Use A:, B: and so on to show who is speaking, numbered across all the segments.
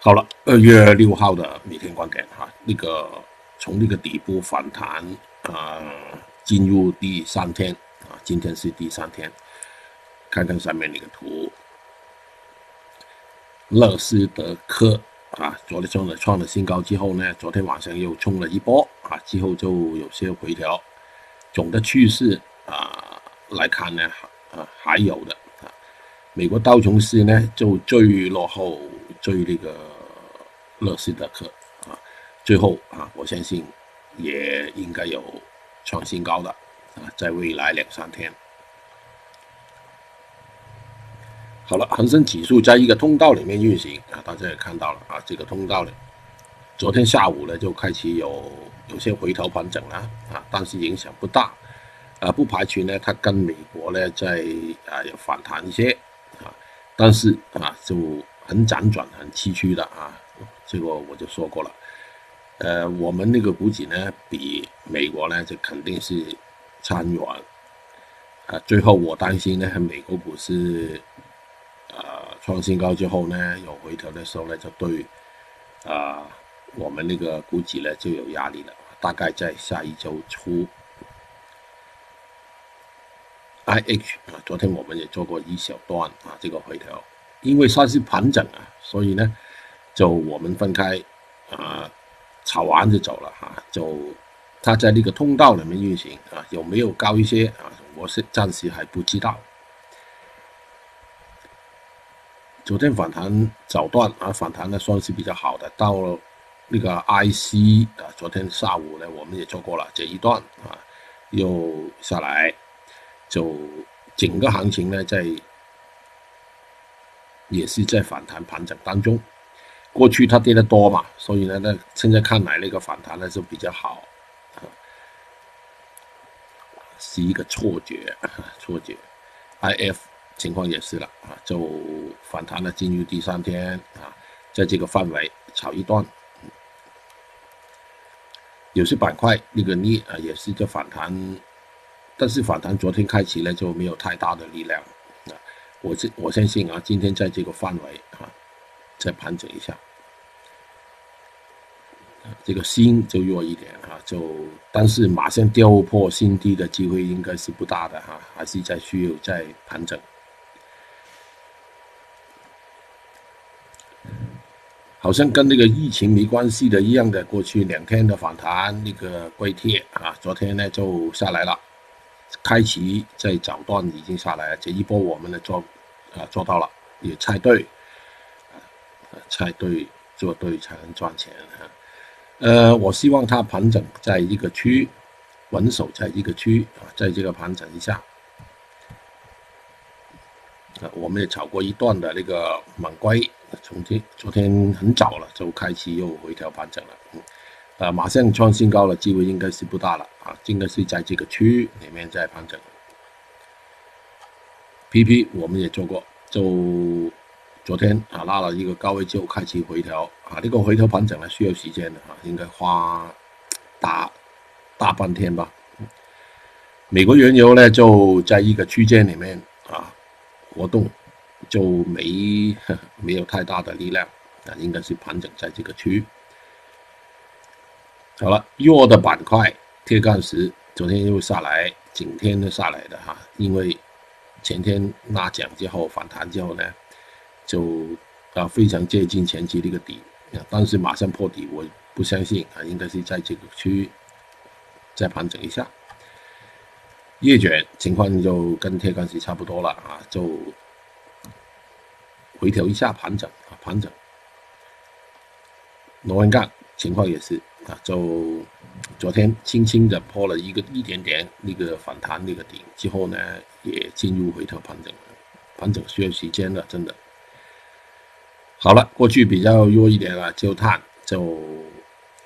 A: 好了，二月六号的每天观点哈，那个从那个底部反弹啊，进入第三天啊，今天是第三天，看看上面那个图，乐视德科啊，昨天创了创了新高之后呢，昨天晚上又冲了一波啊，之后就有些回调，总的趋势啊来看呢，啊还有的啊，美国道琼斯呢就最落后。对那个乐视的课啊，最后啊，我相信也应该有创新高的啊，在未来两三天。好了，恒生指数在一个通道里面运行啊，大家也看到了啊，这个通道呢，昨天下午呢就开始有有些回头盘整了啊，但是影响不大啊，不排除呢它跟美国呢在啊有反弹一些啊，但是啊就。很辗转、很崎岖的啊，这个我就说过了。呃，我们那个股指呢，比美国呢，就肯定是差远。啊，最后我担心呢，美国股市呃创新高之后呢，有回调的时候呢，就对啊我们那个股指呢就有压力了。大概在下一周初，I H 啊，昨天我们也做过一小段啊，这个回调。因为算是盘整啊，所以呢，就我们分开啊，炒完就走了哈。就它在那个通道里面运行啊，有没有高一些啊？我是暂时还不知道。昨天反弹早段啊，反弹呢算是比较好的。到了那个 IC 啊，昨天下午呢我们也做过了这一段啊，又下来，就整个行情呢在。也是在反弹盘整当中，过去它跌得多嘛，所以呢，那现在看来那个反弹呢就比较好，是一个错觉，错觉，I F 情况也是了啊，就反弹了进入第三天啊，在这个范围炒一段，有些板块那个逆啊也是在反弹，但是反弹昨天开启呢就没有太大的力量。我这我相信啊，今天在这个范围啊，再盘整一下，这个新就弱一点啊，就但是马上掉破新低的机会应该是不大的哈，还是在需要再盘整。好像跟那个疫情没关系的一样的，过去两天的反弹，那个硅铁啊，昨天呢就下来了。开启在早段已经下来了，这一波我们的做啊做到了，也猜对，啊猜对做对才能赚钱啊。呃，我希望它盘整在一个区，稳守在一个区啊，在这个盘整一下。啊，我们也炒过一段的那个猛龟，从天昨天很早了就开始又回调盘整了，嗯。啊，马上创新高的，机会应该是不大了啊，应该是在这个区域里面在盘整。PP 我们也做过，就昨天啊拉了一个高位就开启回调啊，这个回调盘整呢需要时间的啊，应该花大大半天吧。美国原油呢就在一个区间里面啊活动，就没 没有太大的力量啊，应该是盘整在这个区域。好了，弱的板块，铁矿石昨天又下来，今天都下来的哈，因为前天拉奖之后反弹之后呢，就啊非常接近前期的一个底，但是马上破底，我不相信啊，应该是在这个区域再盘整一下。叶卷情况就跟铁矿石差不多了啊，就回调一下盘整啊盘整。螺纹钢情况也是。啊，就昨天轻轻的破了一个一点点那个反弹那个顶之后呢，也进入回调盘整，盘整需要时间的，真的。好了，过去比较弱一点了，焦炭就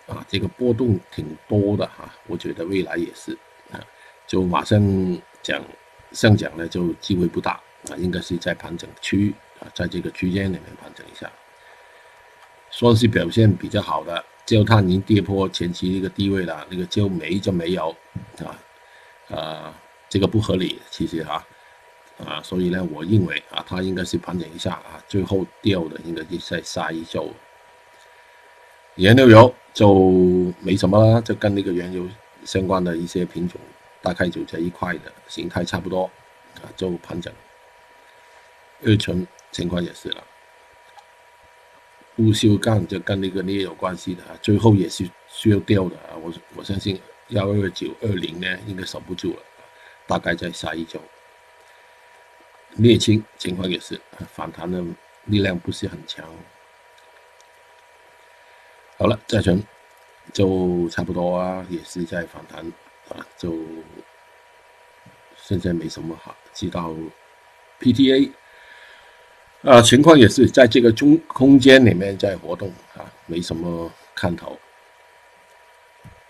A: 啊，这个波动挺多的哈，我觉得未来也是啊，就马上讲上讲呢，就机会不大啊，应该是在盘整区啊，在这个区间里面盘整一下，算是表现比较好的。焦炭已经跌破前期一个低位了，那个焦煤就没有，啊，啊，这个不合理，其实哈，啊，所以呢，我认为啊，它应该是盘整一下啊，最后掉的应该是在下一周原油油就没什么了，就跟那个原油相关的一些品种，大概就这一块的形态差不多啊，就盘整。二醇情况也是了，不锈钢就跟那个镍有关系的，最后也是需要掉的啊。我我相信幺二九二零呢应该守不住了，大概在下一周。镍氢情况也是反弹的力量不是很强。好了，债权就差不多啊，也是在反弹啊，就现在没什么好知道 PTA 啊，情况也是在这个中空间里面在活动啊，没什么看头。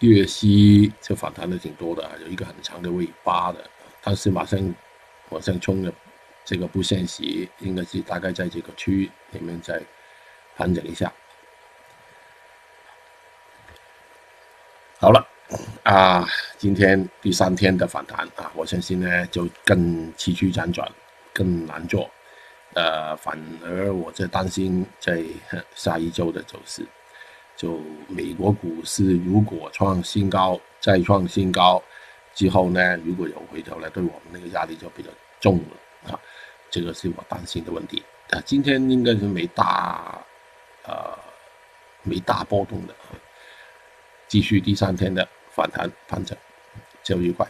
A: 粤西就反弹的挺多的，有一个很长的尾巴的，但是马上往上冲的这个不现实，应该是大概在这个区域里面再盘整一下。好了，啊，今天第三天的反弹啊，我相信呢就更崎岖辗转，更难做，呃，反而我在担心在下一周的走势，就美国股市如果创新高，再创新高之后呢，如果有回头呢，对我们那个压力就比较重了啊，这个是我担心的问题。啊，今天应该是没大，呃，没大波动的。继续第三天的反弹盘整，交易愉快。